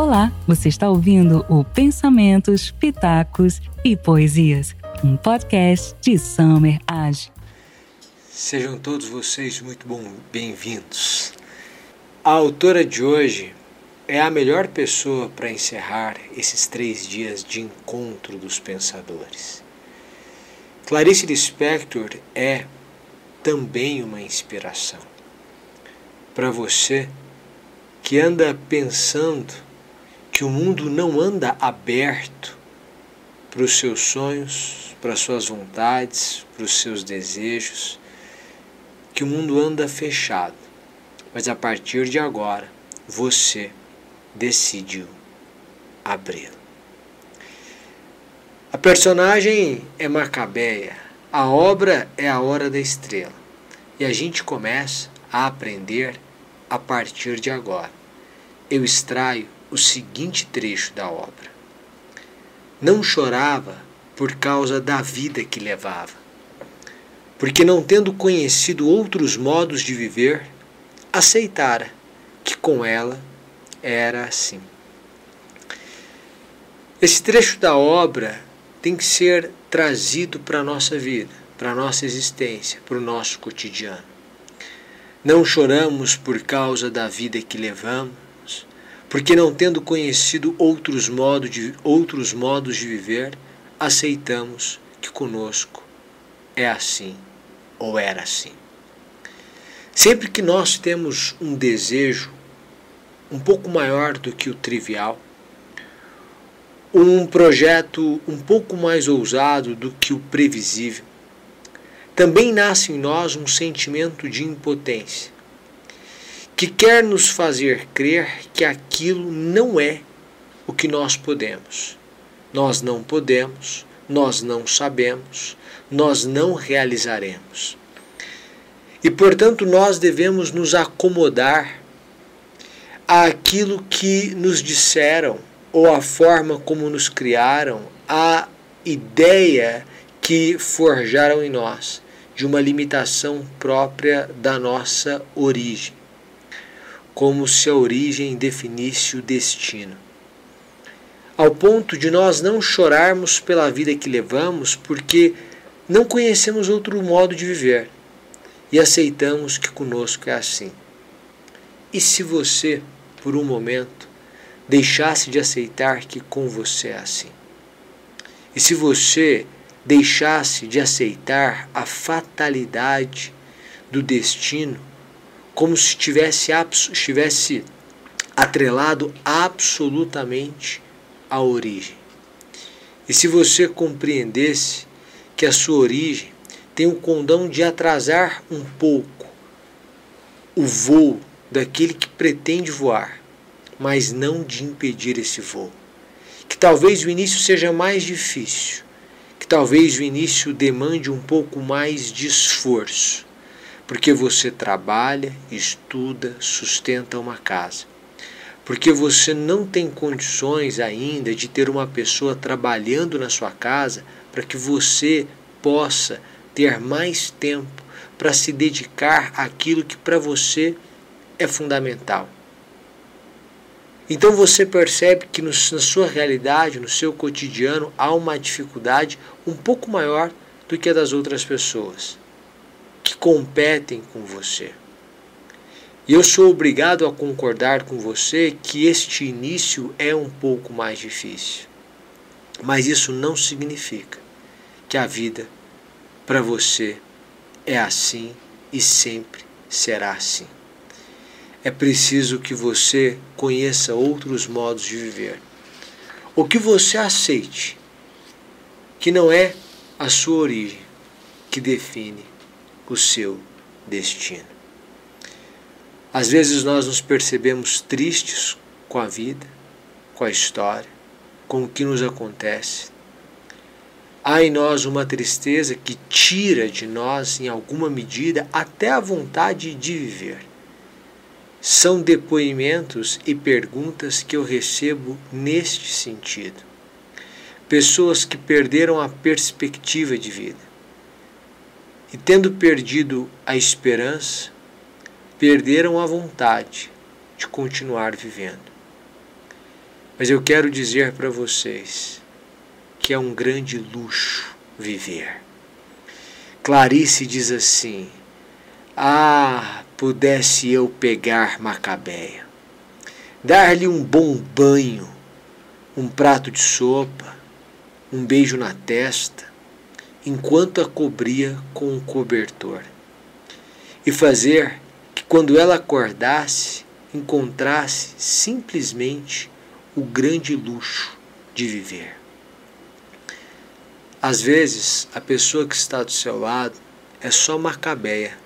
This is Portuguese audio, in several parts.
Olá, você está ouvindo o Pensamentos, Pitacos e Poesias, um podcast de Summer Age. Sejam todos vocês muito bem-vindos. A autora de hoje é a melhor pessoa para encerrar esses três dias de encontro dos pensadores. Clarice Lispector é também uma inspiração para você que anda pensando que o mundo não anda aberto para os seus sonhos, para as suas vontades, para os seus desejos, que o mundo anda fechado. Mas a partir de agora, você decidiu abri-lo. A personagem é Macabeia, a obra é a Hora da Estrela, e a gente começa a aprender a partir de agora. Eu extraio o seguinte trecho da obra. Não chorava por causa da vida que levava, porque não tendo conhecido outros modos de viver, aceitara que com ela era assim. Esse trecho da obra tem que ser trazido para a nossa vida, para a nossa existência, para o nosso cotidiano. Não choramos por causa da vida que levamos, porque não tendo conhecido outros modos de, outros modos de viver, aceitamos que conosco é assim ou era assim. Sempre que nós temos um desejo um pouco maior do que o trivial, um projeto um pouco mais ousado do que o previsível. Também nasce em nós um sentimento de impotência, que quer nos fazer crer que aquilo não é o que nós podemos. Nós não podemos, nós não sabemos, nós não realizaremos. E portanto nós devemos nos acomodar àquilo que nos disseram ou a forma como nos criaram, a ideia que forjaram em nós de uma limitação própria da nossa origem, como se a origem definisse o destino. Ao ponto de nós não chorarmos pela vida que levamos porque não conhecemos outro modo de viver e aceitamos que conosco é assim. E se você, por um momento, deixasse de aceitar que com você é assim. E se você deixasse de aceitar a fatalidade do destino como se tivesse, estivesse atrelado absolutamente à origem. E se você compreendesse que a sua origem tem o condão de atrasar um pouco o voo daquele que pretende voar, mas não de impedir esse voo. Que talvez o início seja mais difícil, que talvez o início demande um pouco mais de esforço, porque você trabalha, estuda, sustenta uma casa. Porque você não tem condições ainda de ter uma pessoa trabalhando na sua casa para que você possa ter mais tempo para se dedicar àquilo que para você é fundamental. Então você percebe que no, na sua realidade, no seu cotidiano, há uma dificuldade um pouco maior do que a das outras pessoas que competem com você. E eu sou obrigado a concordar com você que este início é um pouco mais difícil. Mas isso não significa que a vida para você é assim e sempre será assim é preciso que você conheça outros modos de viver. Ou que você aceite que não é a sua origem que define o seu destino. Às vezes nós nos percebemos tristes com a vida, com a história, com o que nos acontece. Há em nós uma tristeza que tira de nós, em alguma medida, até a vontade de viver. São depoimentos e perguntas que eu recebo neste sentido. Pessoas que perderam a perspectiva de vida e, tendo perdido a esperança, perderam a vontade de continuar vivendo. Mas eu quero dizer para vocês que é um grande luxo viver. Clarice diz assim: Ah, pudesse eu pegar Macabeia, dar-lhe um bom banho, um prato de sopa, um beijo na testa, enquanto a cobria com um cobertor, e fazer que quando ela acordasse, encontrasse simplesmente o grande luxo de viver. Às vezes, a pessoa que está do seu lado é só Macabeia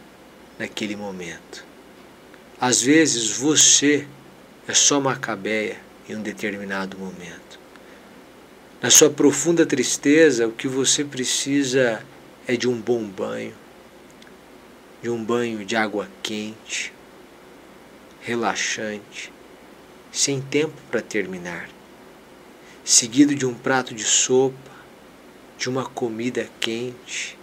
naquele momento. Às vezes, você é só Macabeia em um determinado momento. Na sua profunda tristeza, o que você precisa é de um bom banho, de um banho de água quente, relaxante, sem tempo para terminar, seguido de um prato de sopa, de uma comida quente,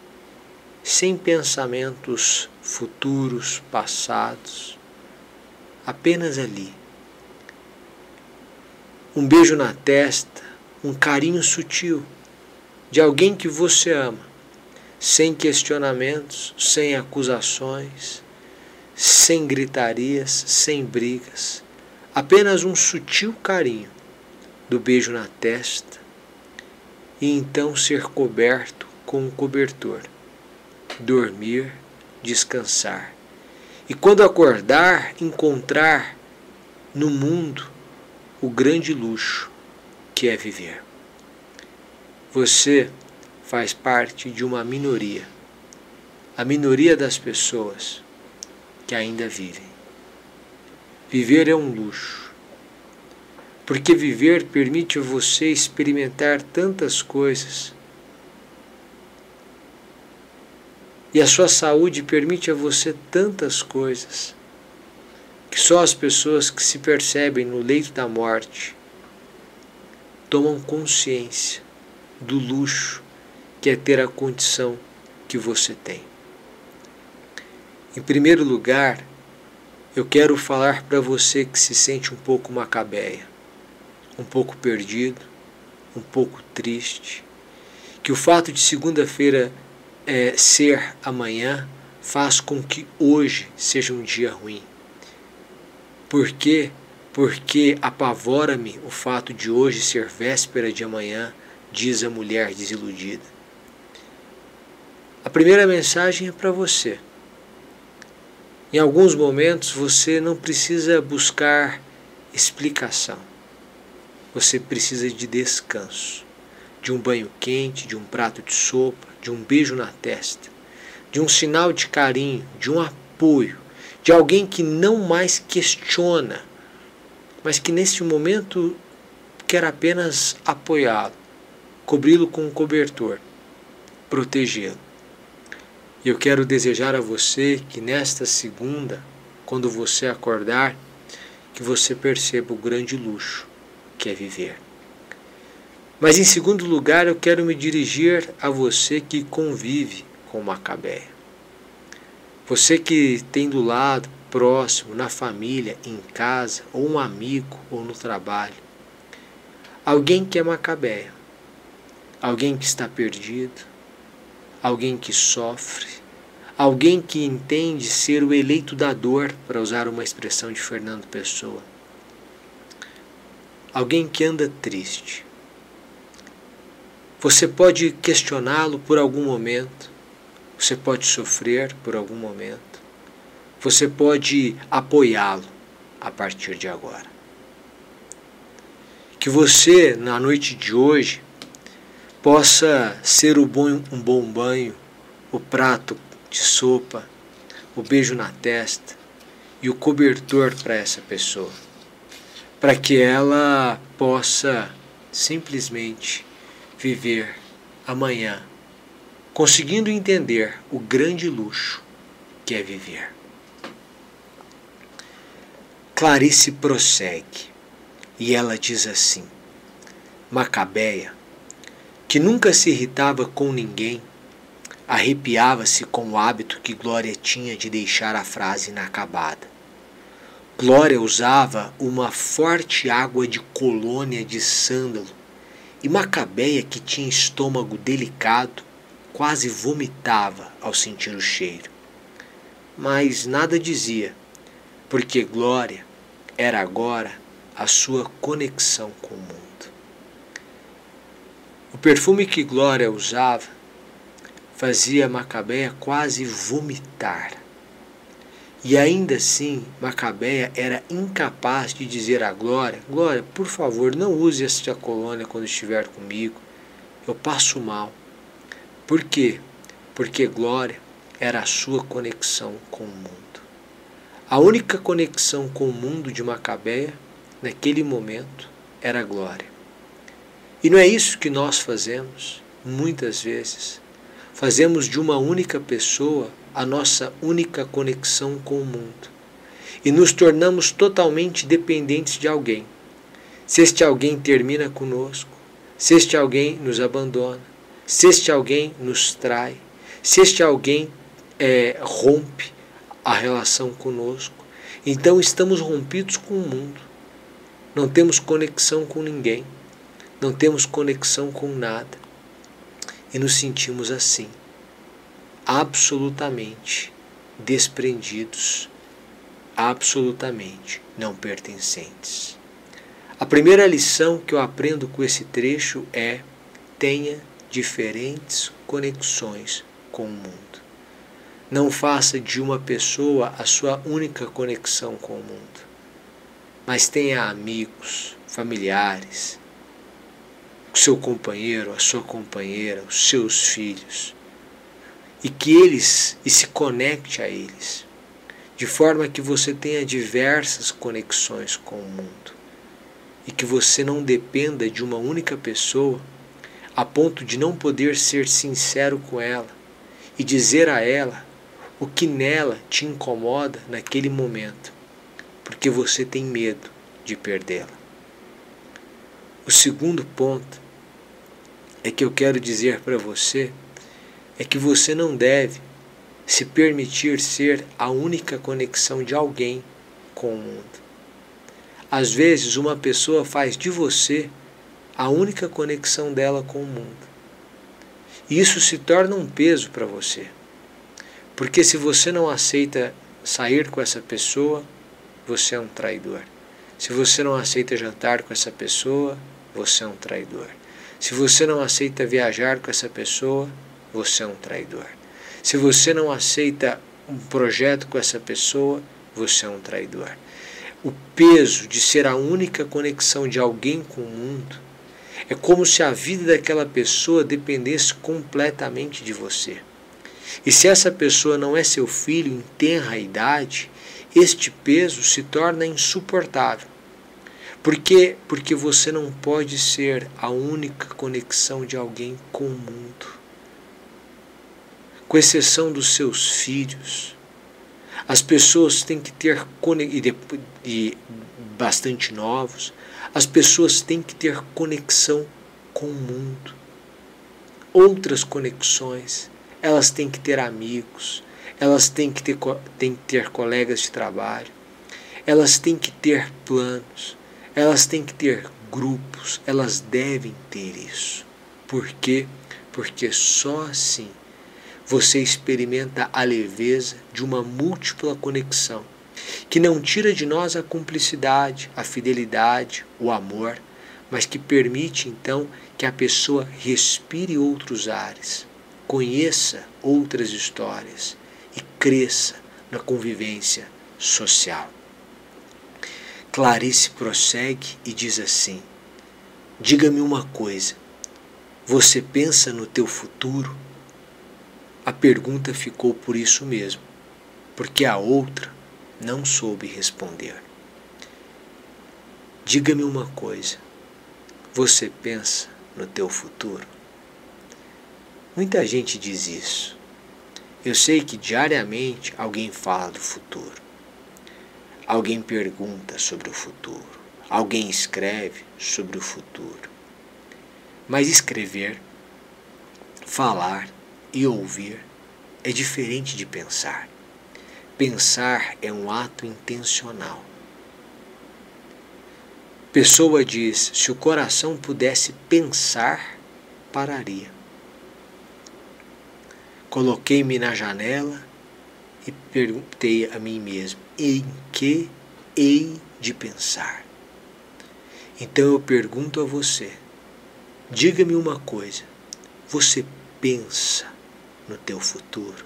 sem pensamentos futuros, passados, apenas ali. Um beijo na testa, um carinho sutil de alguém que você ama, sem questionamentos, sem acusações, sem gritarias, sem brigas, apenas um sutil carinho do beijo na testa e então ser coberto com um cobertor, dormir, descansar. E quando acordar, encontrar no mundo o grande luxo que é viver. Você faz parte de uma minoria, a minoria das pessoas que ainda vivem. Viver é um luxo, porque viver permite a você experimentar tantas coisas. E a sua saúde permite a você tantas coisas que só as pessoas que se percebem no leito da morte tomam consciência do luxo que é ter a condição que você tem. Em primeiro lugar, eu quero falar para você que se sente um pouco macabeia, um pouco perdido, um pouco triste, que o fato de segunda-feira é, ser amanhã faz com que hoje seja um dia ruim. Por quê? Porque apavora-me o fato de hoje ser véspera de amanhã, diz a mulher desiludida. A primeira mensagem é para você. Em alguns momentos você não precisa buscar explicação. Você precisa de descanso, de um banho quente, de um prato de sopa, de um beijo na testa, de um sinal de carinho, de um apoio, de alguém que não mais questiona, mas que neste momento quer apenas apoiá-lo, cobri-lo com um cobertor, protegê-lo. E eu quero desejar a você que nesta segunda, quando você acordar, que você perceba o grande luxo que é viver. Mas em segundo lugar, eu quero me dirigir a você que convive com Macabeia. Você que tem do lado, próximo, na família, em casa, ou um amigo, ou no trabalho. Alguém que é Macabeia. Alguém que está perdido, alguém que sofre, alguém que entende ser o eleito da dor, para usar uma expressão de Fernando Pessoa. Alguém que anda triste. Você pode questioná-lo por algum momento, você pode sofrer por algum momento, você pode apoiá-lo a partir de agora. Que você, na noite de hoje, possa ser um bom banho, o prato de sopa, o beijo na testa e o cobertor para essa pessoa, para que ela possa simplesmente viver amanhã, conseguindo entender o grande luxo que é viver. Clarice prossegue e ela diz assim: Macabeia que nunca se irritava com ninguém, arrepiava-se com o hábito que Glória tinha de deixar a frase inacabada. Glória usava uma forte água de colônia de sândalo e Macabeia, que tinha estômago delicado, quase vomitava ao sentir o cheiro. Mas nada dizia, porque Glória era agora a sua conexão com o mundo. O perfume que Glória usava fazia Macabeia quase vomitar. E ainda assim, Macabeia era incapaz de dizer a Glória: Glória, por favor, não use esta colônia quando estiver comigo. Eu passo mal. Por quê? Porque Glória era a sua conexão com o mundo. A única conexão com o mundo de Macabeia, naquele momento, era a Glória. E não é isso que nós fazemos, muitas vezes. Fazemos de uma única pessoa a nossa única conexão com o mundo e nos tornamos totalmente dependentes de alguém. Se este alguém termina conosco, se este alguém nos abandona, se este alguém nos trai, se este alguém é, rompe a relação conosco, então estamos rompidos com o mundo. Não temos conexão com ninguém, não temos conexão com nada e nos sentimos assim absolutamente desprendidos, absolutamente não pertencentes. A primeira lição que eu aprendo com esse trecho é: tenha diferentes conexões com o mundo. Não faça de uma pessoa a sua única conexão com o mundo, mas tenha amigos, familiares, o seu companheiro, a sua companheira, os seus filhos e que eles e se conecte a eles, de forma que você tenha diversas conexões com o mundo e que você não dependa de uma única pessoa a ponto de não poder ser sincero com ela e dizer a ela o que nela te incomoda naquele momento, porque você tem medo de perdê-la. O segundo ponto é que eu quero dizer para você é que você não deve se permitir ser a única conexão de alguém com o mundo. Às vezes, uma pessoa faz de você a única conexão dela com o mundo. E isso se torna um peso para você. Porque se você não aceita sair com essa pessoa, você é um traidor. Se você não aceita jantar com essa pessoa, você é um traidor. Se você não aceita viajar com essa pessoa, você é um traidor. Se você não aceita um projeto com essa pessoa, você é um traidor. O peso de ser a única conexão de alguém com o mundo é como se a vida daquela pessoa dependesse completamente de você. E se essa pessoa não é seu filho em tenra idade, este peso se torna insuportável. Por quê? Porque você não pode ser a única conexão de alguém com o mundo com exceção dos seus filhos. As pessoas têm que ter, e bastante novos, as pessoas têm que ter conexão com o mundo. Outras conexões, elas têm que ter amigos, elas têm que ter, têm que ter colegas de trabalho, elas têm que ter planos, elas têm que ter grupos, elas devem ter isso. Por quê? Porque só assim você experimenta a leveza de uma múltipla conexão, que não tira de nós a cumplicidade, a fidelidade, o amor, mas que permite então que a pessoa respire outros ares, conheça outras histórias e cresça na convivência social. Clarice prossegue e diz assim: Diga-me uma coisa. Você pensa no teu futuro? A pergunta ficou por isso mesmo, porque a outra não soube responder. Diga-me uma coisa: você pensa no teu futuro? Muita gente diz isso. Eu sei que diariamente alguém fala do futuro. Alguém pergunta sobre o futuro. Alguém escreve sobre o futuro. Mas escrever, falar, e ouvir é diferente de pensar. Pensar é um ato intencional. Pessoa diz: se o coração pudesse pensar, pararia. Coloquei-me na janela e perguntei a mim mesmo: em que hei de pensar? Então eu pergunto a você: diga-me uma coisa, você pensa no teu futuro?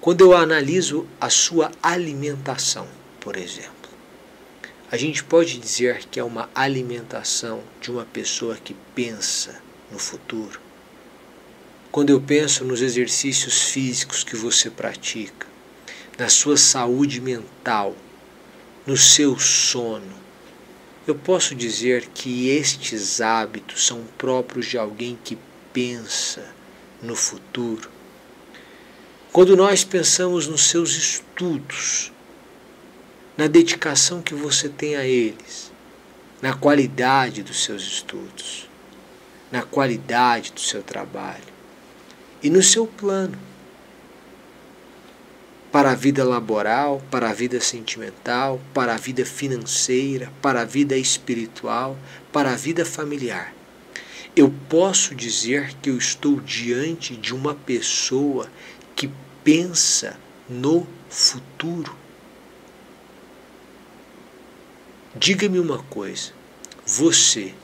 Quando eu analiso a sua alimentação, por exemplo, a gente pode dizer que é uma alimentação de uma pessoa que pensa no futuro. Quando eu penso nos exercícios físicos que você pratica, na sua saúde mental, no seu sono, eu posso dizer que estes hábitos são próprios de alguém que pensa no futuro. Quando nós pensamos nos seus estudos, na dedicação que você tem a eles, na qualidade dos seus estudos, na qualidade do seu trabalho e no seu plano para a vida laboral, para a vida sentimental, para a vida financeira, para a vida espiritual, para a vida familiar. Eu posso dizer que eu estou diante de uma pessoa que pensa no futuro. Diga-me uma coisa, você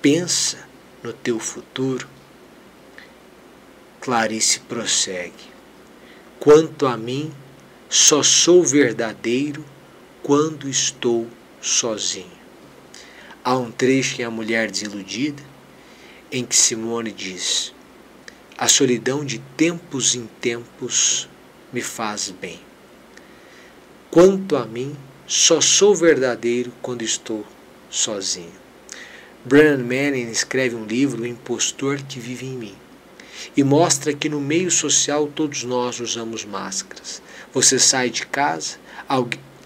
pensa no teu futuro? Clarice prossegue. Quanto a mim, só sou verdadeiro quando estou sozinho. Há um trecho em A Mulher Desiludida em que Simone diz: A solidão de tempos em tempos me faz bem. Quanto a mim, só sou verdadeiro quando estou sozinho. Brennan Manning escreve um livro, O Impostor que Vive em Mim, e mostra que no meio social todos nós usamos máscaras. Você sai de casa,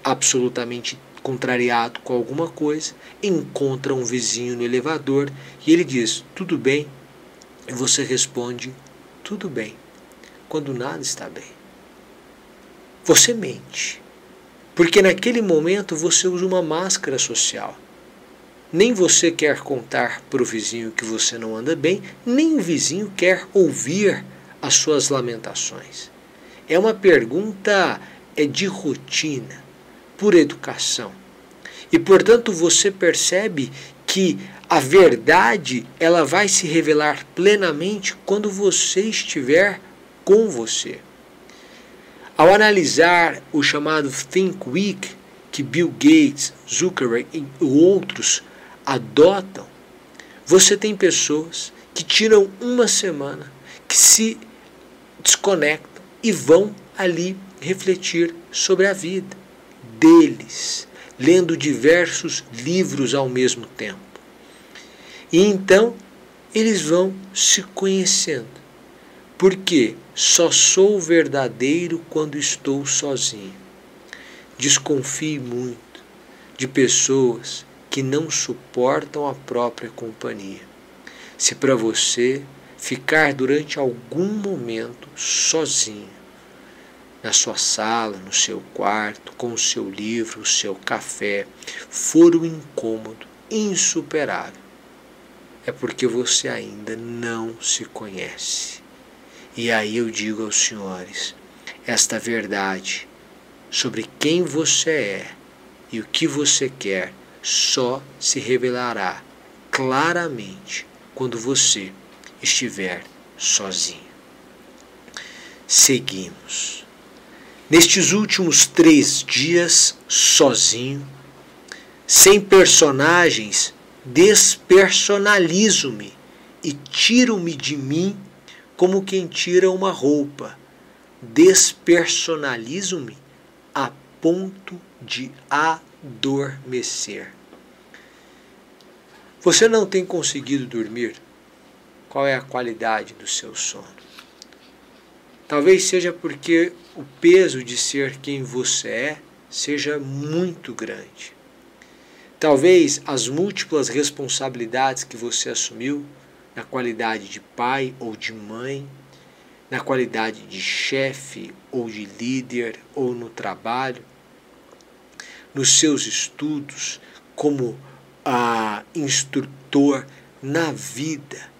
absolutamente contrariado com alguma coisa, encontra um vizinho no elevador e ele diz: Tudo bem? E você responde: Tudo bem, quando nada está bem. Você mente porque naquele momento você usa uma máscara social. Nem você quer contar para o vizinho que você não anda bem, nem o vizinho quer ouvir as suas lamentações. É uma pergunta é de rotina, por educação. E portanto você percebe que a verdade ela vai se revelar plenamente quando você estiver com você. Ao analisar o chamado Think Week que Bill Gates, Zuckerberg e outros adotam, você tem pessoas que tiram uma semana, que se desconectam e vão ali refletir sobre a vida deles, lendo diversos livros ao mesmo tempo. E então eles vão se conhecendo. Porque só sou verdadeiro quando estou sozinho. Desconfie muito de pessoas que não suportam a própria companhia. Se para você ficar durante algum momento sozinho, na sua sala, no seu quarto, com o seu livro, o seu café, for um incômodo insuperável, é porque você ainda não se conhece. E aí eu digo aos senhores: esta verdade sobre quem você é e o que você quer só se revelará claramente quando você estiver sozinho. Seguimos. Nestes últimos três dias, sozinho, sem personagens, despersonalizo-me e tiro-me de mim como quem tira uma roupa. Despersonalizo-me a ponto de adormecer. Você não tem conseguido dormir? Qual é a qualidade do seu sono? Talvez seja porque o peso de ser quem você é seja muito grande. Talvez as múltiplas responsabilidades que você assumiu na qualidade de pai ou de mãe, na qualidade de chefe ou de líder ou no trabalho, nos seus estudos, como a instrutor na vida.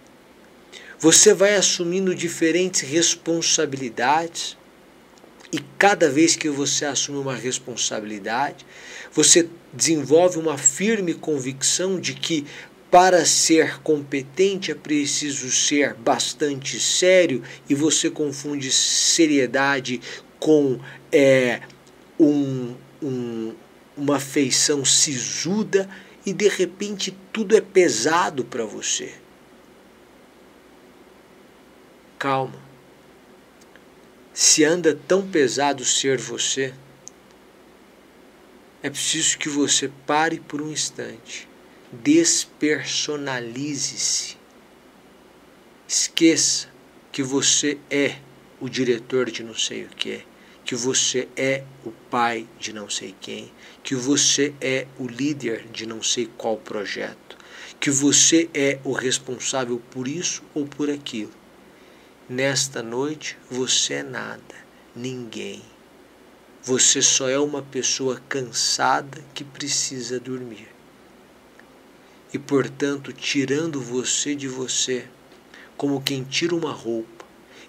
Você vai assumindo diferentes responsabilidades e cada vez que você assume uma responsabilidade, você desenvolve uma firme convicção de que para ser competente é preciso ser bastante sério e você confunde seriedade com é, um, um, uma feição sisuda e de repente tudo é pesado para você. Calma. Se anda tão pesado ser você, é preciso que você pare por um instante, despersonalize-se, esqueça que você é o diretor de não sei o que, que você é o pai de não sei quem, que você é o líder de não sei qual projeto, que você é o responsável por isso ou por aquilo. Nesta noite você é nada, ninguém. Você só é uma pessoa cansada que precisa dormir. E portanto, tirando você de você, como quem tira uma roupa,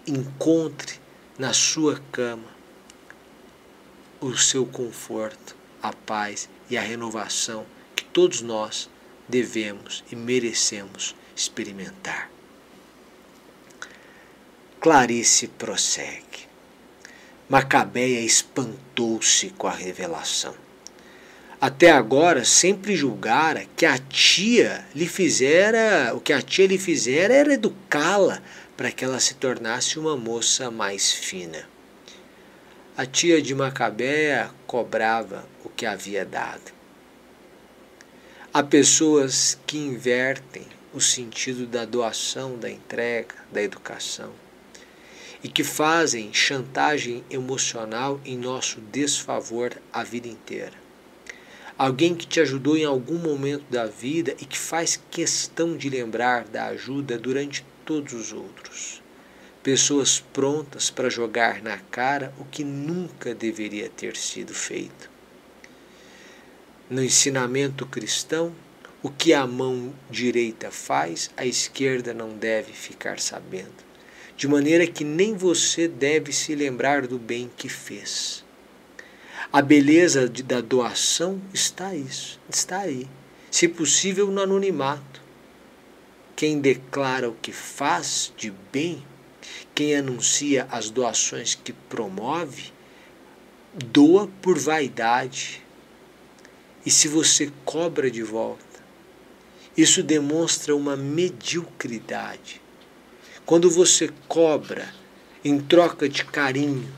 encontre na sua cama o seu conforto, a paz e a renovação que todos nós devemos e merecemos experimentar. Clarice prossegue. Macabeia espantou-se com a revelação. Até agora sempre julgara que a tia lhe fizera, o que a tia lhe fizera era educá-la para que ela se tornasse uma moça mais fina. A tia de Macabéia cobrava o que havia dado. Há pessoas que invertem o sentido da doação, da entrega, da educação e que fazem chantagem emocional em nosso desfavor a vida inteira. Alguém que te ajudou em algum momento da vida e que faz questão de lembrar da ajuda durante todos os outros pessoas prontas para jogar na cara o que nunca deveria ter sido feito. No ensinamento cristão, o que a mão direita faz, a esquerda não deve ficar sabendo, de maneira que nem você deve se lembrar do bem que fez. A beleza da doação está isso, está aí, se possível no anonimato. Quem declara o que faz de bem quem anuncia as doações que promove, doa por vaidade. E se você cobra de volta, isso demonstra uma mediocridade. Quando você cobra em troca de carinho,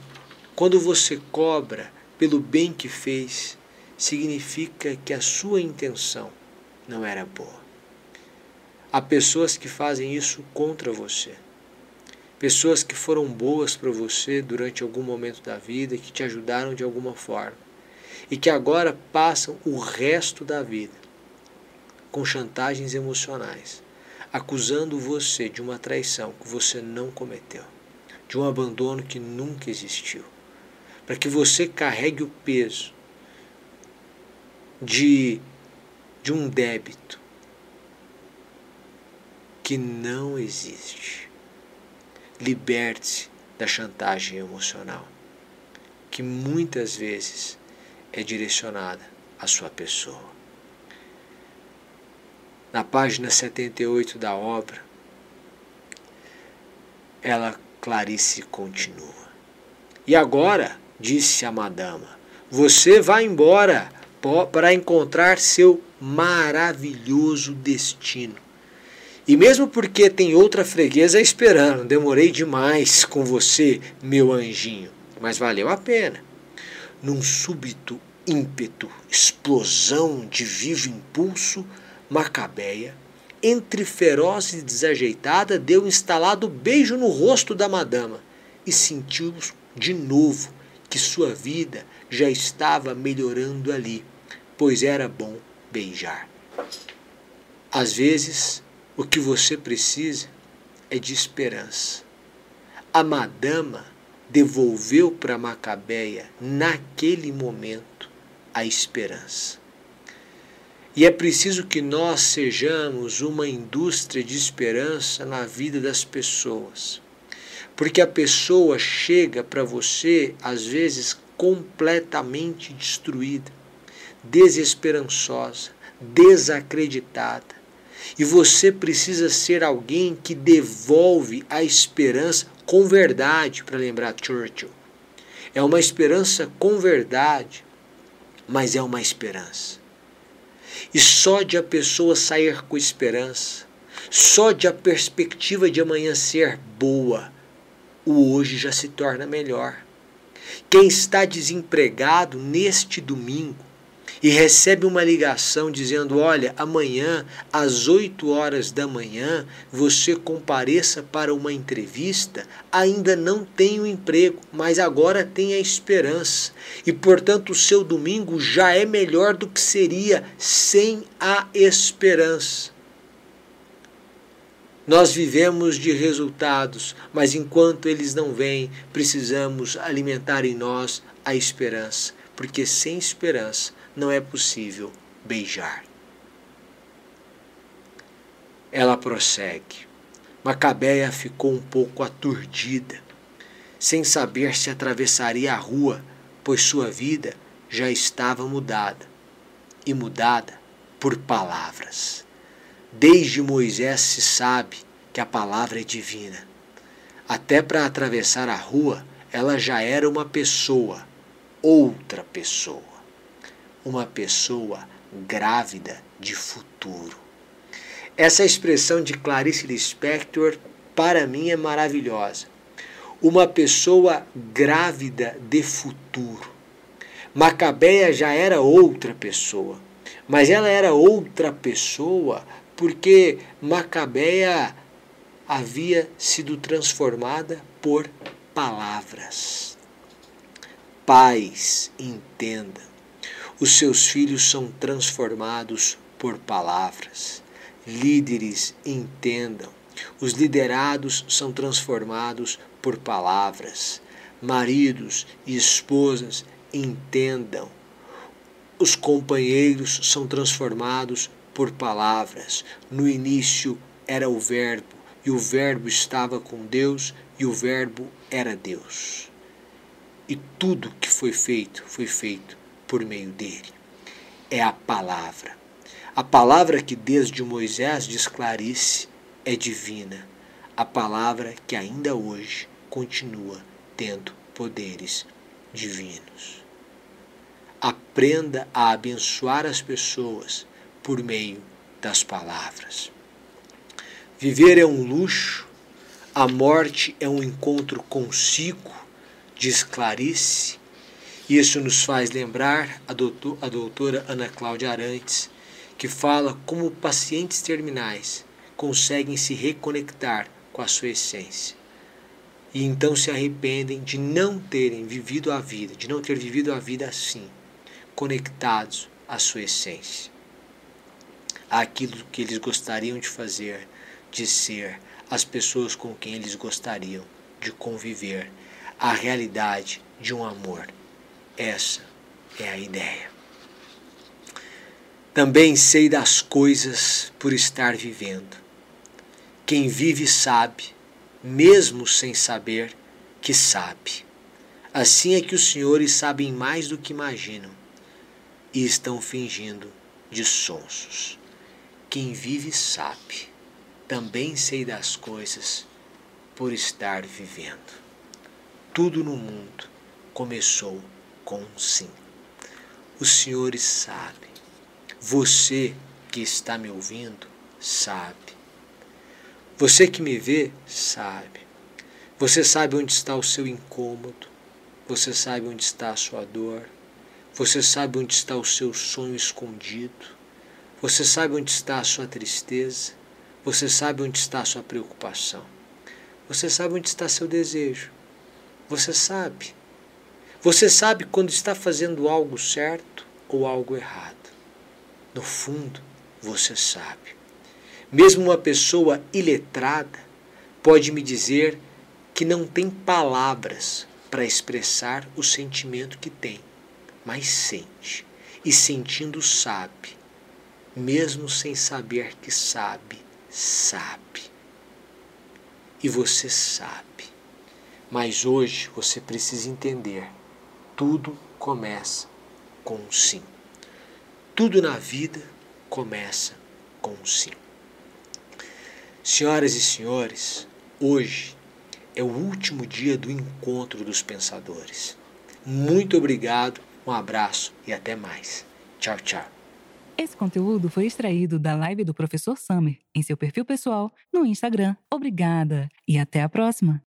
quando você cobra pelo bem que fez, significa que a sua intenção não era boa. Há pessoas que fazem isso contra você pessoas que foram boas para você durante algum momento da vida, que te ajudaram de alguma forma. E que agora passam o resto da vida com chantagens emocionais, acusando você de uma traição que você não cometeu, de um abandono que nunca existiu, para que você carregue o peso de, de um débito que não existe liberte-se da chantagem emocional, que muitas vezes é direcionada à sua pessoa. Na página 78 da obra, ela, Clarice, continua. E agora, disse a madama, você vai embora para encontrar seu maravilhoso destino. E mesmo porque tem outra freguesa esperando, demorei demais com você, meu anjinho, mas valeu a pena. Num súbito ímpeto, explosão de vivo impulso, Macabeia, entre feroz e desajeitada, deu instalado beijo no rosto da madama e sentiu de novo que sua vida já estava melhorando ali, pois era bom beijar. Às vezes, o que você precisa é de esperança. A madama devolveu para Macabeia, naquele momento, a esperança. E é preciso que nós sejamos uma indústria de esperança na vida das pessoas. Porque a pessoa chega para você, às vezes, completamente destruída, desesperançosa, desacreditada. E você precisa ser alguém que devolve a esperança com verdade, para lembrar Churchill. É uma esperança com verdade, mas é uma esperança. E só de a pessoa sair com esperança, só de a perspectiva de amanhã ser boa, o hoje já se torna melhor. Quem está desempregado neste domingo e recebe uma ligação dizendo: Olha, amanhã, às 8 horas da manhã, você compareça para uma entrevista, ainda não tem o um emprego, mas agora tem a esperança. E, portanto, o seu domingo já é melhor do que seria sem a esperança. Nós vivemos de resultados, mas enquanto eles não vêm, precisamos alimentar em nós a esperança, porque sem esperança não é possível beijar. Ela prossegue. Macabeia ficou um pouco aturdida, sem saber se atravessaria a rua, pois sua vida já estava mudada e mudada por palavras. Desde Moisés se sabe que a palavra é divina. Até para atravessar a rua, ela já era uma pessoa, outra pessoa. Uma pessoa grávida de futuro. Essa expressão de Clarice Lispector, para mim, é maravilhosa. Uma pessoa grávida de futuro. Macabeia já era outra pessoa, mas ela era outra pessoa porque Macabeia havia sido transformada por palavras. Pais, entenda, os seus filhos são transformados por palavras. Líderes, entendam, os liderados são transformados por palavras. Maridos e esposas, entendam, os companheiros são transformados por palavras. No início era o Verbo, e o Verbo estava com Deus, e o Verbo era Deus. E tudo que foi feito, foi feito por meio dele. É a palavra. A palavra que desde Moisés diz Clarice é divina. A palavra que ainda hoje continua tendo poderes divinos. Aprenda a abençoar as pessoas por meio das palavras. Viver é um luxo, a morte é um encontro consigo, diz Clarice. Isso nos faz lembrar a, doutor, a doutora Ana Cláudia Arantes, que fala como pacientes terminais conseguem se reconectar com a sua essência. E então se arrependem de não terem vivido a vida, de não ter vivido a vida assim, conectados à sua essência aquilo que eles gostariam de fazer, de ser, as pessoas com quem eles gostariam de conviver, a realidade de um amor. Essa é a ideia. Também sei das coisas por estar vivendo. Quem vive sabe, mesmo sem saber que sabe. Assim é que os senhores sabem mais do que imaginam e estão fingindo de sonsos. Quem vive sabe, também sei das coisas por estar vivendo. Tudo no mundo começou com um sim. Os senhores sabem. Você que está me ouvindo sabe. Você que me vê sabe. Você sabe onde está o seu incômodo. Você sabe onde está a sua dor. Você sabe onde está o seu sonho escondido. Você sabe onde está a sua tristeza? Você sabe onde está a sua preocupação? Você sabe onde está seu desejo? Você sabe. Você sabe quando está fazendo algo certo ou algo errado. No fundo, você sabe. Mesmo uma pessoa iletrada pode me dizer que não tem palavras para expressar o sentimento que tem, mas sente. E sentindo sabe mesmo sem saber que sabe, sabe. E você sabe. Mas hoje você precisa entender: tudo começa com um sim. Tudo na vida começa com um sim. Senhoras e senhores, hoje é o último dia do encontro dos pensadores. Muito obrigado, um abraço e até mais. Tchau, tchau. Esse conteúdo foi extraído da live do professor Summer em seu perfil pessoal no Instagram. Obrigada e até a próxima!